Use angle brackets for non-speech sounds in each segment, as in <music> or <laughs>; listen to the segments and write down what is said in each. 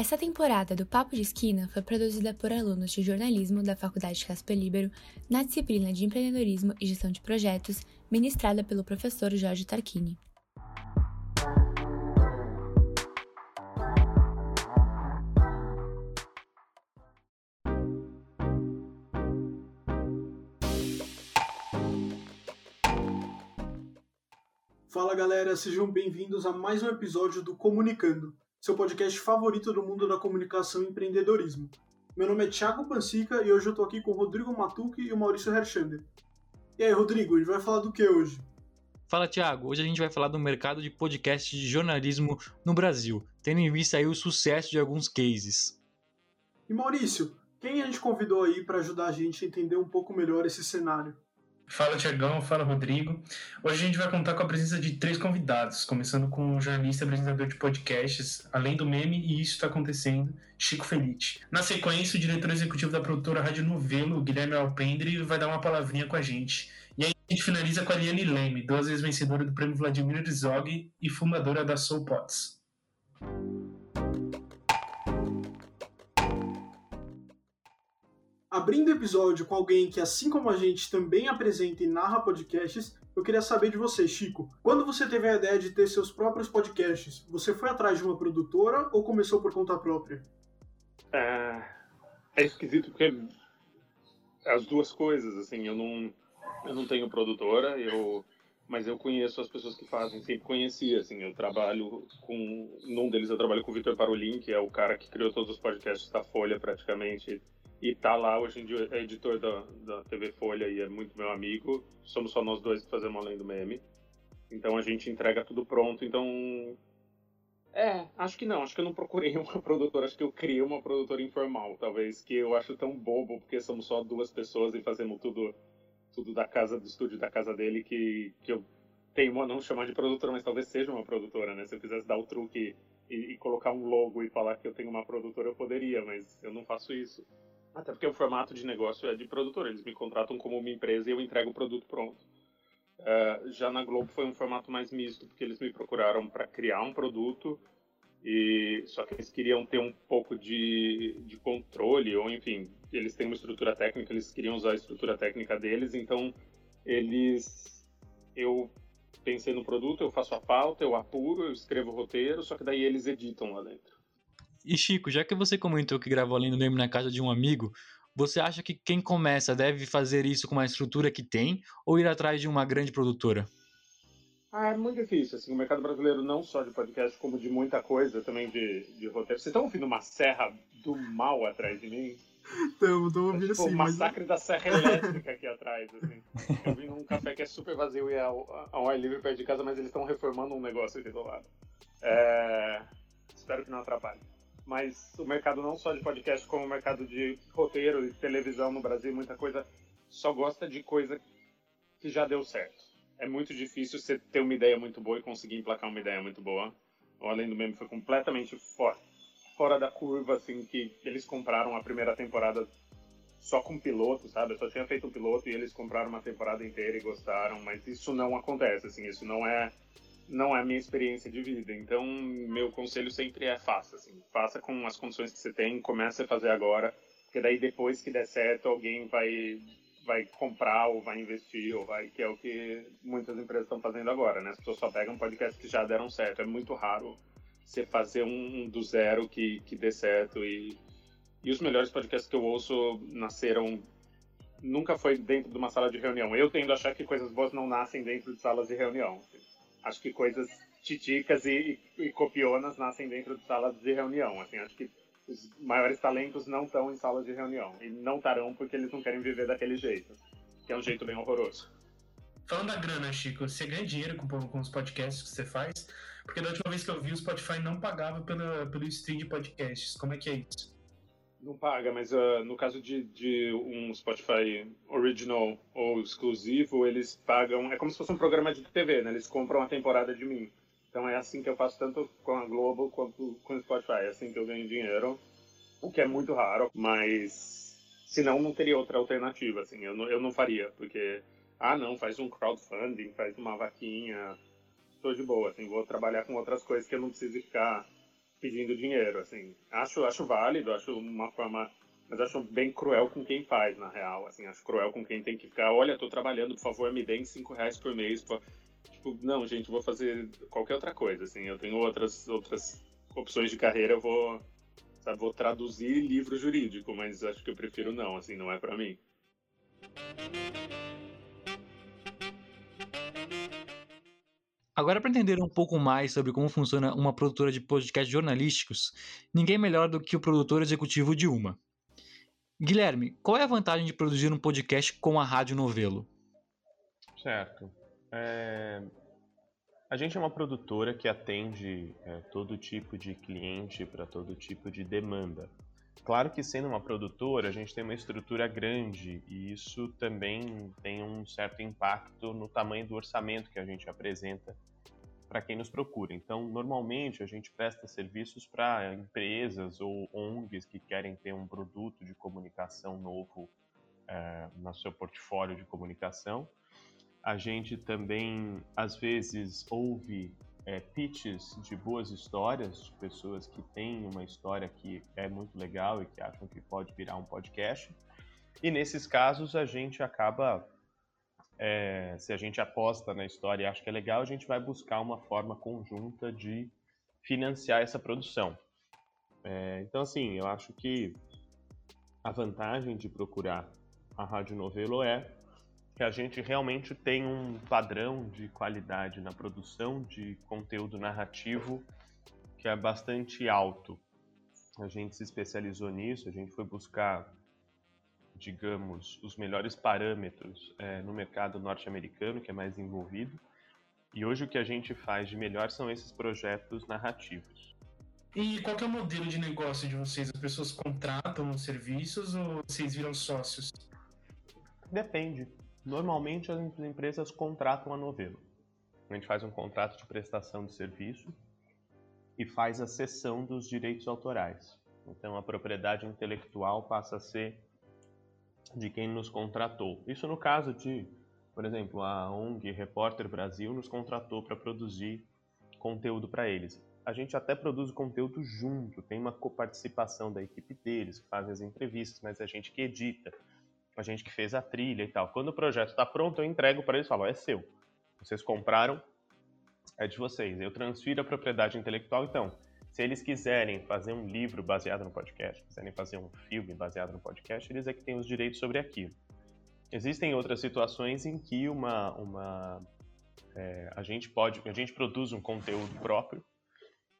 Essa temporada do Papo de Esquina foi produzida por alunos de jornalismo da Faculdade Casper Libero na disciplina de empreendedorismo e gestão de projetos, ministrada pelo professor Jorge Tarquini. Fala galera, sejam bem-vindos a mais um episódio do Comunicando, seu podcast favorito do mundo da comunicação e empreendedorismo. Meu nome é Thiago Pansica e hoje eu tô aqui com o Rodrigo Matucci e o Maurício Herchander. E aí, Rodrigo, a gente vai falar do que hoje? Fala, Thiago. Hoje a gente vai falar do mercado de podcast de jornalismo no Brasil, tendo em vista aí o sucesso de alguns cases. E Maurício, quem a gente convidou aí para ajudar a gente a entender um pouco melhor esse cenário? Fala Tiagão, fala Rodrigo. Hoje a gente vai contar com a presença de três convidados, começando com o jornalista e apresentador de podcasts, além do meme, e isso está acontecendo, Chico Felite. Na sequência, o diretor executivo da produtora Rádio Novelo, Guilherme Alpendre, vai dar uma palavrinha com a gente. E aí a gente finaliza com a Liane Leme, duas vezes vencedora do prêmio Vladimir Herzog e fundadora da Soul Pots. Abrindo o episódio com alguém que, assim como a gente, também apresenta e narra podcasts, eu queria saber de você, Chico. Quando você teve a ideia de ter seus próprios podcasts, você foi atrás de uma produtora ou começou por conta própria? É, é esquisito porque as duas coisas, assim, eu não, eu não tenho produtora, eu mas eu conheço as pessoas que fazem, sempre conheci, assim, eu trabalho com, num deles eu trabalho com o Vitor Parolin, que é o cara que criou todos os podcasts da Folha, praticamente, e tá lá hoje em dia, é editor da, da TV Folha e é muito meu amigo. Somos só nós dois que fazemos além do meme. Então a gente entrega tudo pronto. Então. É, acho que não. Acho que eu não procurei <laughs> uma produtora. Acho que eu criei uma produtora informal. Talvez que eu acho tão bobo porque somos só duas pessoas e fazemos tudo, tudo da casa, do estúdio da casa dele que, que eu tenho a não chamar de produtora, mas talvez seja uma produtora, né? Se eu quisesse dar o truque e, e colocar um logo e falar que eu tenho uma produtora, eu poderia, mas eu não faço isso. Até porque o formato de negócio é de produtor, eles me contratam como uma empresa e eu entrego o produto pronto. Uh, já na Globo foi um formato mais misto, porque eles me procuraram para criar um produto, e só que eles queriam ter um pouco de, de controle, ou enfim, eles têm uma estrutura técnica, eles queriam usar a estrutura técnica deles, então eles. Eu pensei no produto, eu faço a pauta, eu apuro, eu escrevo o roteiro, só que daí eles editam lá dentro. E Chico, já que você comentou que gravou além do Neme na casa de um amigo, você acha que quem começa deve fazer isso com a estrutura que tem ou ir atrás de uma grande produtora? Ah, é muito difícil. Assim, o mercado brasileiro, não só de podcast, como de muita coisa, também de, de roteiro. Vocês estão ouvindo uma serra do mal atrás de mim? <laughs> Estamos, estamos ouvindo é, tipo, sim. O massacre mas... da serra <laughs> elétrica aqui atrás. Assim. Eu vim num café que é super vazio e é ao ar livre perto de casa, mas eles estão reformando um negócio aqui do lado. É... Espero que não atrapalhe mas o mercado não só de podcast, como o mercado de roteiro e televisão no Brasil, muita coisa, só gosta de coisa que já deu certo. É muito difícil você ter uma ideia muito boa e conseguir emplacar uma ideia muito boa. O Além do Meme foi completamente fora, fora da curva, assim, que eles compraram a primeira temporada só com piloto, sabe? Eu só tinha feito um piloto e eles compraram uma temporada inteira e gostaram, mas isso não acontece, assim, isso não é não é minha experiência de vida. Então, meu conselho sempre é faça, assim, faça com as condições que você tem, comece a fazer agora, porque daí depois que der certo, alguém vai vai comprar ou vai investir ou vai que é o que muitas empresas estão fazendo agora, né? As pessoas só pegam podcasts que já deram certo. É muito raro você fazer um do zero que que dê certo e e os melhores podcasts que eu ouço nasceram nunca foi dentro de uma sala de reunião. Eu tendo a achar que coisas boas não nascem dentro de salas de reunião acho que coisas titicas e, e, e, copionas nascem dentro de salas de reunião. Assim, acho que os maiores talentos não estão em salas de reunião. E não estarão porque eles não querem viver daquele jeito. Que é um jeito bem horroroso. Falando da grana, Chico, você ganha dinheiro com, com os podcasts que você faz? Porque da última vez que eu vi, o Spotify não pagava pela, pelo stream de podcasts. Como é que é isso? Não paga, mas uh, no caso de, de um Spotify original ou exclusivo, eles pagam. É como se fosse um programa de TV, né? Eles compram a temporada de mim. Então é assim que eu faço tanto com a Globo quanto com o Spotify. É assim que eu ganho dinheiro, o que é muito raro, mas senão não teria outra alternativa. Assim, eu não, eu não faria, porque ah, não, faz um crowdfunding, faz uma vaquinha, estou de boa. Assim, vou trabalhar com outras coisas que eu não preciso ficar pedindo dinheiro, assim. Acho, acho válido, acho uma forma, mas acho bem cruel com quem faz, na real, assim. Acho cruel com quem tem que ficar, olha, tô trabalhando, por favor, me deem cinco reais por mês. Por... Tipo, não, gente, vou fazer qualquer outra coisa, assim. Eu tenho outras, outras opções de carreira, eu vou, sabe, vou traduzir livro jurídico, mas acho que eu prefiro não, assim, não é para mim. Agora, para entender um pouco mais sobre como funciona uma produtora de podcasts jornalísticos, ninguém melhor do que o produtor executivo de uma. Guilherme, qual é a vantagem de produzir um podcast com a Rádio Novelo? Certo. É... A gente é uma produtora que atende é, todo tipo de cliente para todo tipo de demanda. Claro que sendo uma produtora, a gente tem uma estrutura grande e isso também tem um certo impacto no tamanho do orçamento que a gente apresenta para quem nos procura. Então, normalmente a gente presta serviços para empresas ou ONGs que querem ter um produto de comunicação novo é, no seu portfólio de comunicação. A gente também, às vezes, ouve é, pitches de boas histórias, de pessoas que têm uma história que é muito legal e que acham que pode virar um podcast. E nesses casos a gente acaba é, se a gente aposta na história e acha que é legal, a gente vai buscar uma forma conjunta de financiar essa produção. É, então, assim, eu acho que a vantagem de procurar a Rádio Novelo é que a gente realmente tem um padrão de qualidade na produção de conteúdo narrativo que é bastante alto. A gente se especializou nisso, a gente foi buscar digamos, os melhores parâmetros é, no mercado norte-americano, que é mais envolvido. E hoje o que a gente faz de melhor são esses projetos narrativos. E qual é o modelo de negócio de vocês? As pessoas contratam os serviços ou vocês viram sócios? Depende. Normalmente as empresas contratam a novela. A gente faz um contrato de prestação de serviço e faz a cessão dos direitos autorais. Então a propriedade intelectual passa a ser de quem nos contratou. Isso no caso de, por exemplo, a ONG Repórter Brasil nos contratou para produzir conteúdo para eles. A gente até produz conteúdo junto, tem uma coparticipação da equipe deles, que fazem as entrevistas, mas é a gente que edita, a gente que fez a trilha e tal. Quando o projeto está pronto, eu entrego para eles e falo: é seu. Vocês compraram, é de vocês. Eu transfiro a propriedade intelectual, então se eles quiserem fazer um livro baseado no podcast, quiserem fazer um filme baseado no podcast, eles é que têm os direitos sobre aquilo. Existem outras situações em que uma, uma é, a gente pode, a gente produz um conteúdo próprio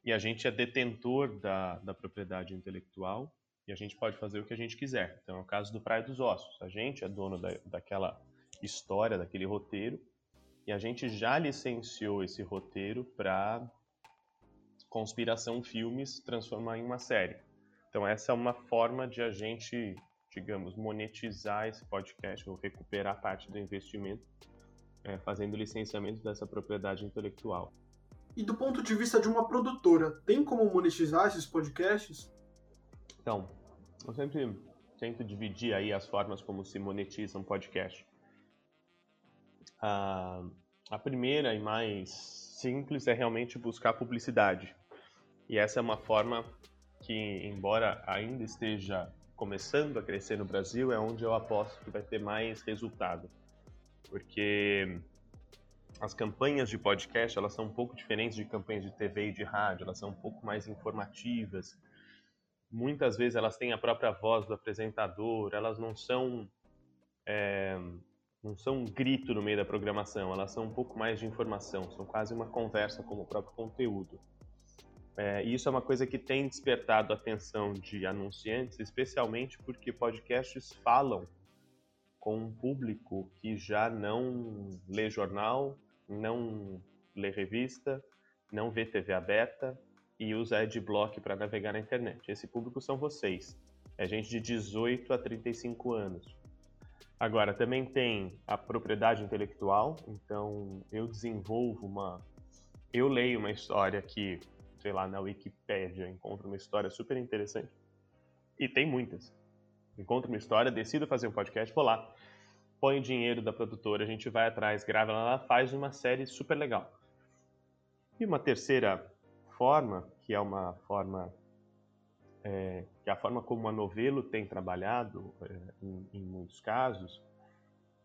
e a gente é detentor da, da propriedade intelectual e a gente pode fazer o que a gente quiser. Então, é o caso do Praia dos Ossos. A gente é dono da, daquela história, daquele roteiro, e a gente já licenciou esse roteiro para Conspiração Filmes transformar em uma série. Então essa é uma forma de a gente, digamos, monetizar esse podcast ou recuperar parte do investimento, é, fazendo licenciamento dessa propriedade intelectual. E do ponto de vista de uma produtora, tem como monetizar esses podcasts? Então, eu sempre tento dividir aí as formas como se monetiza um podcast. A, a primeira e mais simples é realmente buscar publicidade. E essa é uma forma que, embora ainda esteja começando a crescer no Brasil, é onde eu aposto que vai ter mais resultado. Porque as campanhas de podcast, elas são um pouco diferentes de campanhas de TV e de rádio, elas são um pouco mais informativas. Muitas vezes elas têm a própria voz do apresentador, elas não são é, não são um grito no meio da programação, elas são um pouco mais de informação, são quase uma conversa como o próprio conteúdo. É, e isso é uma coisa que tem despertado a atenção de anunciantes, especialmente porque podcasts falam com um público que já não lê jornal, não lê revista, não vê TV aberta e usa adblock para navegar na internet. Esse público são vocês. É gente de 18 a 35 anos. Agora, também tem a propriedade intelectual, então eu desenvolvo uma. Eu leio uma história que sei lá, na Wikipédia, encontro uma história super interessante. E tem muitas. Encontro uma história, decido fazer um podcast, vou lá, põe o dinheiro da produtora, a gente vai atrás, grava ela faz uma série super legal. E uma terceira forma, que é uma forma é, que é a forma como a Novelo tem trabalhado é, em, em, muitos casos,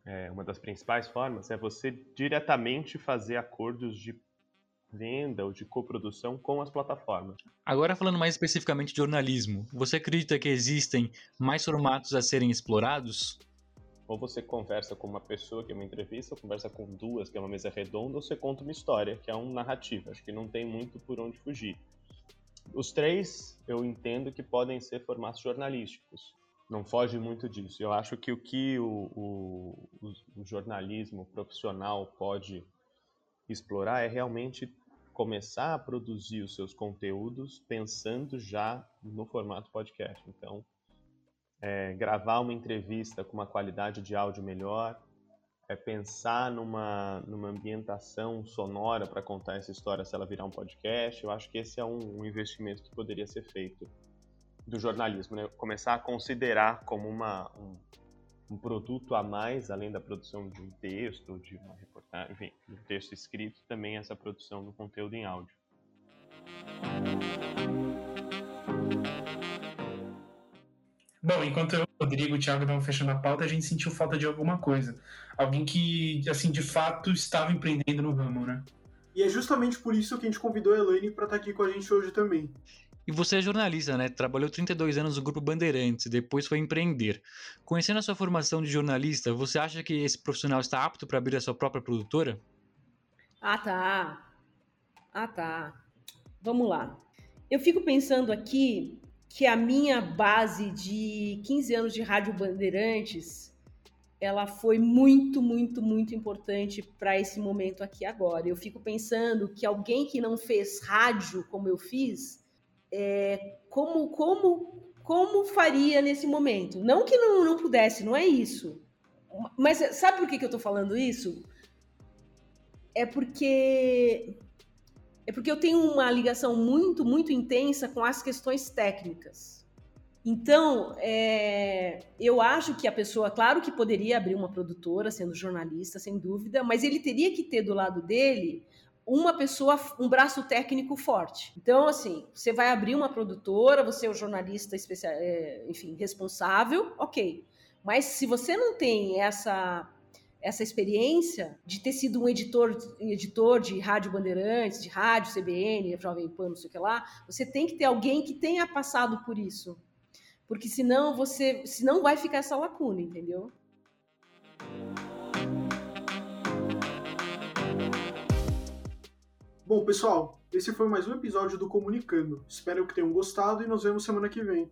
é, uma das principais formas é você diretamente fazer acordos de venda ou de coprodução com as plataformas. Agora falando mais especificamente de jornalismo, você acredita que existem mais formatos a serem explorados? Ou você conversa com uma pessoa, que é uma entrevista, ou conversa com duas, que é uma mesa redonda, ou você conta uma história, que é uma narrativa. Acho que não tem muito por onde fugir. Os três eu entendo que podem ser formatos jornalísticos. Não foge muito disso. Eu acho que o que o, o, o jornalismo profissional pode explorar é realmente começar a produzir os seus conteúdos pensando já no formato podcast. Então, é, gravar uma entrevista com uma qualidade de áudio melhor, é pensar numa, numa ambientação sonora para contar essa história se ela virar um podcast. Eu acho que esse é um, um investimento que poderia ser feito do jornalismo, né? começar a considerar como uma, um, um produto a mais, além da produção de um texto, de uma reportagem, enfim, de um texto escrito, também essa produção do conteúdo em áudio. Bom, enquanto eu, Rodrigo e o Thiago estavam fechando a pauta, a gente sentiu falta de alguma coisa. Alguém que, assim, de fato estava empreendendo no ramo, né? E é justamente por isso que a gente convidou a Elaine para estar tá aqui com a gente hoje também. E você é jornalista, né? Trabalhou 32 anos no Grupo Bandeirantes, depois foi empreender. Conhecendo a sua formação de jornalista, você acha que esse profissional está apto para abrir a sua própria produtora? Ah, tá. Ah, tá. Vamos lá. Eu fico pensando aqui que a minha base de 15 anos de Rádio Bandeirantes, ela foi muito, muito, muito importante para esse momento aqui agora. Eu fico pensando que alguém que não fez rádio como eu fiz, é, como, como, como faria nesse momento? Não que não, não pudesse, não é isso. Mas sabe por que, que eu estou falando isso? É porque é porque eu tenho uma ligação muito, muito intensa com as questões técnicas. Então, é, eu acho que a pessoa, claro que poderia abrir uma produtora, sendo jornalista, sem dúvida, mas ele teria que ter do lado dele uma pessoa, um braço técnico forte. Então, assim, você vai abrir uma produtora, você é o jornalista especial, é, enfim, responsável, ok. Mas se você não tem essa essa experiência de ter sido um editor, editor de rádio Bandeirantes, de rádio CBN, Jovem Pan, não sei o que lá, você tem que ter alguém que tenha passado por isso. Porque senão você, senão vai ficar essa lacuna, entendeu? Bom, pessoal, esse foi mais um episódio do Comunicando. Espero que tenham gostado e nos vemos semana que vem.